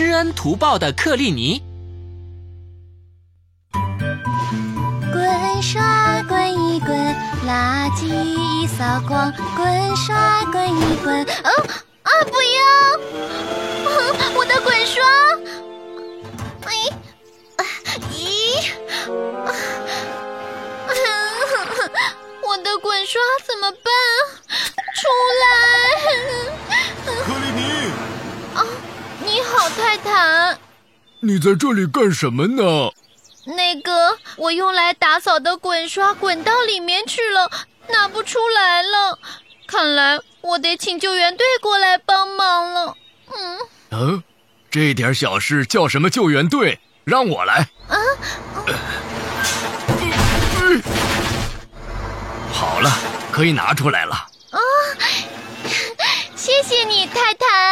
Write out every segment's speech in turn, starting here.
知恩图报的克利尼。滚刷滚一滚，垃圾一扫光。滚刷滚一滚，啊啊！不要！我的滚刷！哎，咦？我的滚刷怎么办？出来！泰坦。你在这里干什么呢？那个，我用来打扫的滚刷滚到里面去了，拿不出来了。看来我得请救援队过来帮忙了。嗯。嗯，这点小事叫什么救援队？让我来。啊。好了，可以拿出来了。啊，谢谢你，泰坦。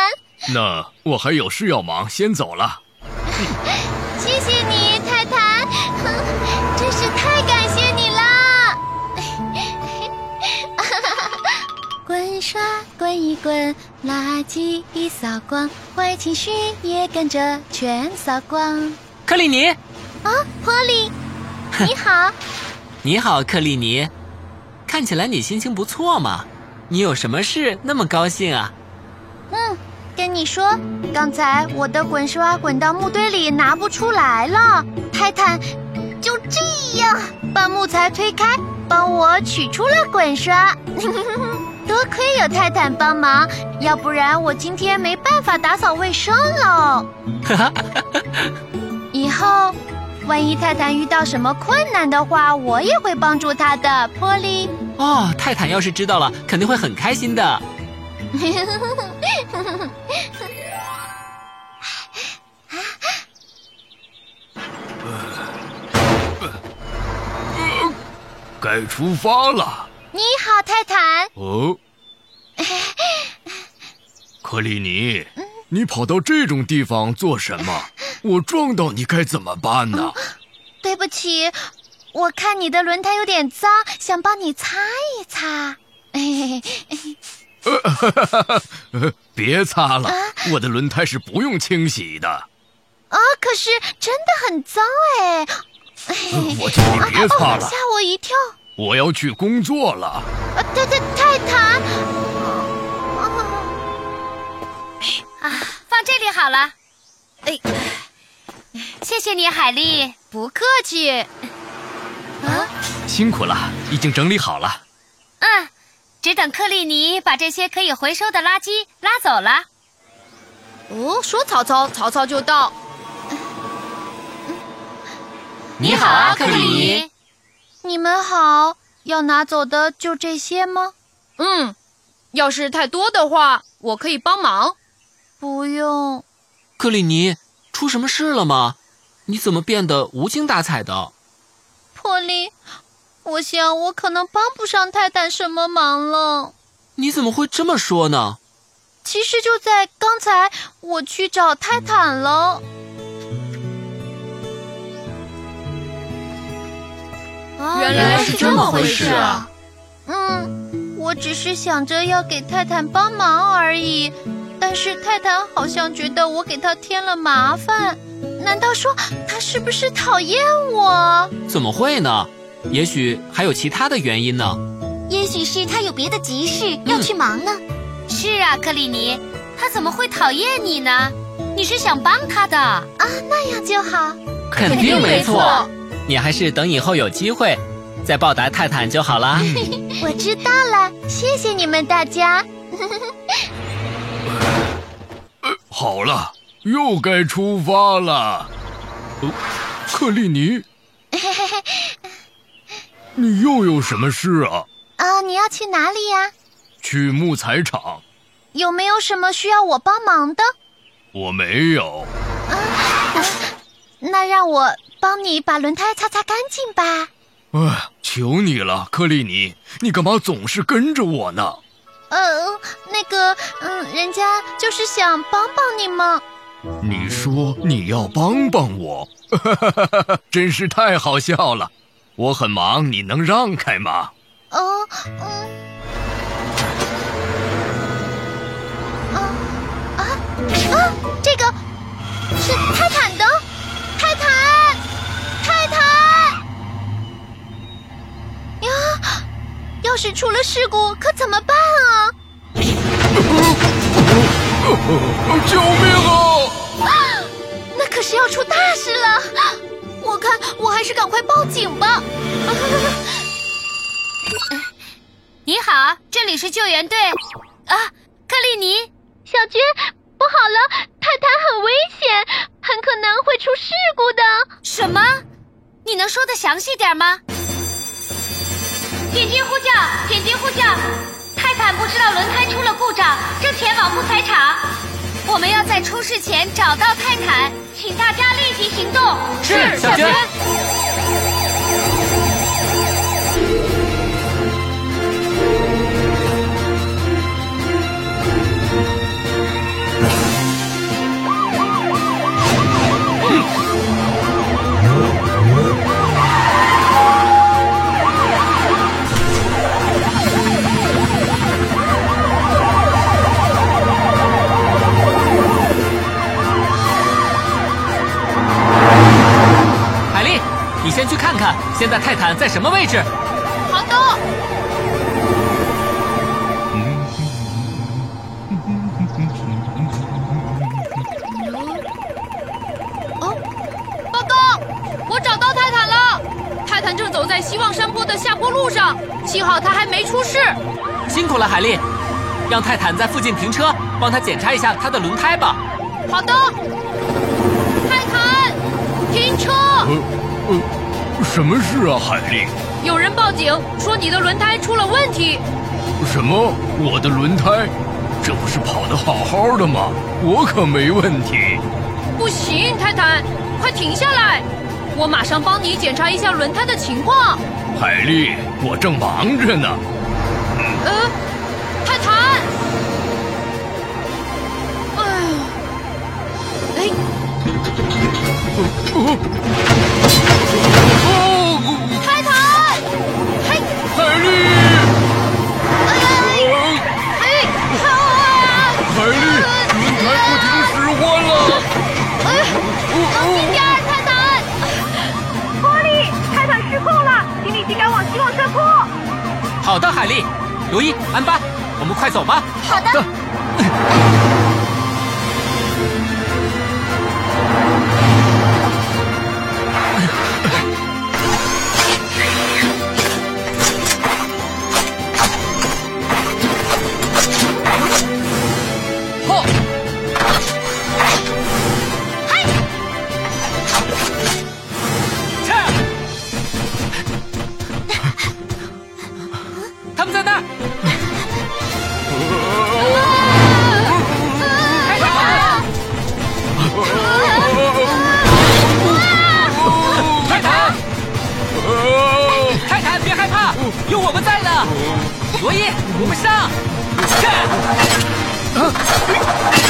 那我还有事要忙，先走了。谢谢你，泰坦，真是太感谢你啦！滚刷滚一滚，垃圾一扫光，坏情绪也跟着全扫光。克里尼，啊，波利，你好。你好，克里尼。看起来你心情不错嘛，你有什么事那么高兴啊？嗯，跟你说，刚才我的滚刷滚到木堆里拿不出来了，泰坦就这样把木材推开，帮我取出了滚刷。多亏有泰坦帮忙，要不然我今天没办法打扫卫生了。以后。万一泰坦遇到什么困难的话，我也会帮助他的，波利。哦，泰坦要是知道了，肯定会很开心的。该出发了。你好，泰坦。哦。克里尼，你跑到这种地方做什么？我撞到你该怎么办呢？对不起，我看你的轮胎有点脏，想帮你擦一擦。别擦了，我的轮胎是不用清洗的。啊，可是真的很脏哎！我叫你别擦了，吓我一跳。我要去工作了。泰泰泰坦，啊，放这里好了。哎。谢谢你，海丽，不客气。啊，辛苦了，已经整理好了。嗯，只等克利尼把这些可以回收的垃圾拉走了。哦，说曹操，曹操就到。你好啊，克利尼。你们好，要拿走的就这些吗？嗯，要是太多的话，我可以帮忙。不用。克利尼。出什么事了吗？你怎么变得无精打采的？破利，我想我可能帮不上泰坦什么忙了。你怎么会这么说呢？其实就在刚才，我去找泰坦了。原来是这么回事啊！嗯，我只是想着要给泰坦帮忙而已。但是泰坦好像觉得我给他添了麻烦，难道说他是不是讨厌我？怎么会呢？也许还有其他的原因呢。也许是他有别的急事要去忙呢。是啊，克里尼，他怎么会讨厌你呢？你是想帮他的啊？那样就好。肯定没错。你还是等以后有机会再报答泰坦就好了。我知道了，谢谢你们大家。好了，又该出发了。克利尼，你又有什么事啊？啊，你要去哪里呀？去木材厂。有没有什么需要我帮忙的？我没有。啊，那让我帮你把轮胎擦擦干净吧。哎，求你了，克里尼，你干嘛总是跟着我呢？呃，那个，嗯，人家就是想帮帮你嘛。你说你要帮帮我，真是太好笑了。我很忙，你能让开吗？哦，嗯，啊啊啊！这个，是泰坦的，泰坦，泰坦！呀，要是出了事故，可怎么办啊？救命啊！那可是要出大事了！我看我还是赶快报警吧。你好，这里是救援队。啊，克利尼，小娟，不好了，泰坦很危险，很可能会出事故的。什么？你能说的详细点吗？紧急呼叫！紧急呼叫！泰坦不知道轮胎出了故障，正前往木材厂。我们要在出事前找到泰坦，请大家立即行动。是，小娟。现在泰坦在什么位置？好的。哦，报告，我找到泰坦了。泰坦正走在希望山坡的下坡路上，幸好他还没出事。辛苦了，海丽。让泰坦在附近停车，帮他检查一下他的轮胎吧。好的。泰坦，停车。呃呃。什么事啊，海莉？有人报警说你的轮胎出了问题。什么？我的轮胎？这不是跑得好好的吗？我可没问题。不行，泰坦，快停下来！我马上帮你检查一下轮胎的情况。海莉，我正忙着呢。呃，泰坦。哎。好的，海丽，罗伊，安巴，我们快走吧。好的。罗啊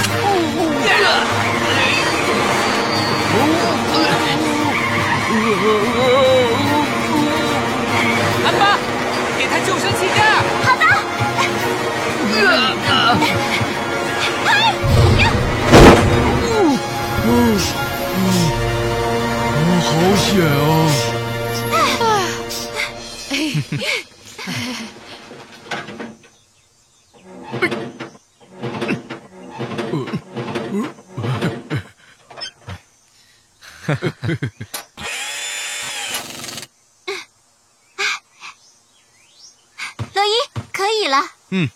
罗伊，可以了。嗯。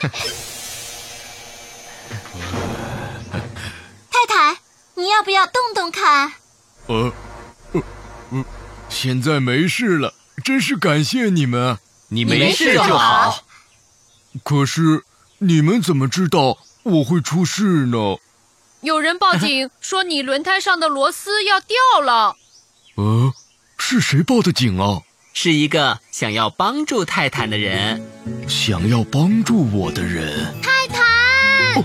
泰坦，你要不要动动看？呃，呃，现在没事了，真是感谢你们。你没事就好。可是，你们怎么知道我会出事呢？有人报警说你轮胎上的螺丝要掉了。呃，是谁报的警啊？是一个想要帮助泰坦的人。想要帮助我的人。泰坦。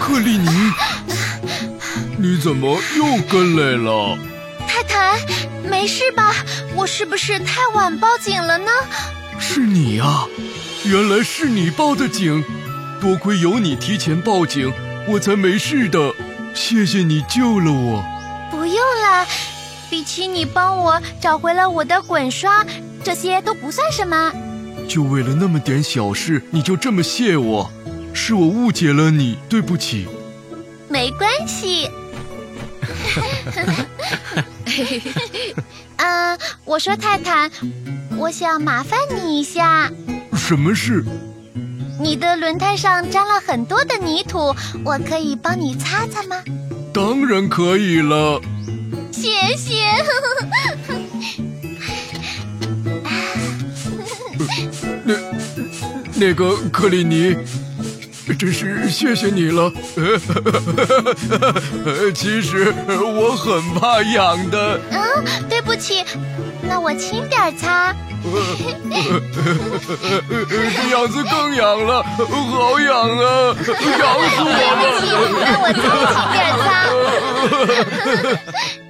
克里尼，你怎么又跟来了？泰坦，没事吧？我是不是太晚报警了呢？是你啊，原来是你报的警。多亏有你提前报警，我才没事的。谢谢你救了我。不用了，比起你帮我找回了我的滚刷，这些都不算什么。就为了那么点小事，你就这么谢我？是我误解了你，对不起。没关系。嗯，我说泰坦，我想麻烦你一下。什么事？你的轮胎上沾了很多的泥土，我可以帮你擦擦吗？当然可以了。谢谢。那那个克里尼。真是谢谢你了。其实我很怕痒的。嗯，对不起，那我轻点擦。这样子更痒了，好痒啊，痒死我了。那我再轻点擦。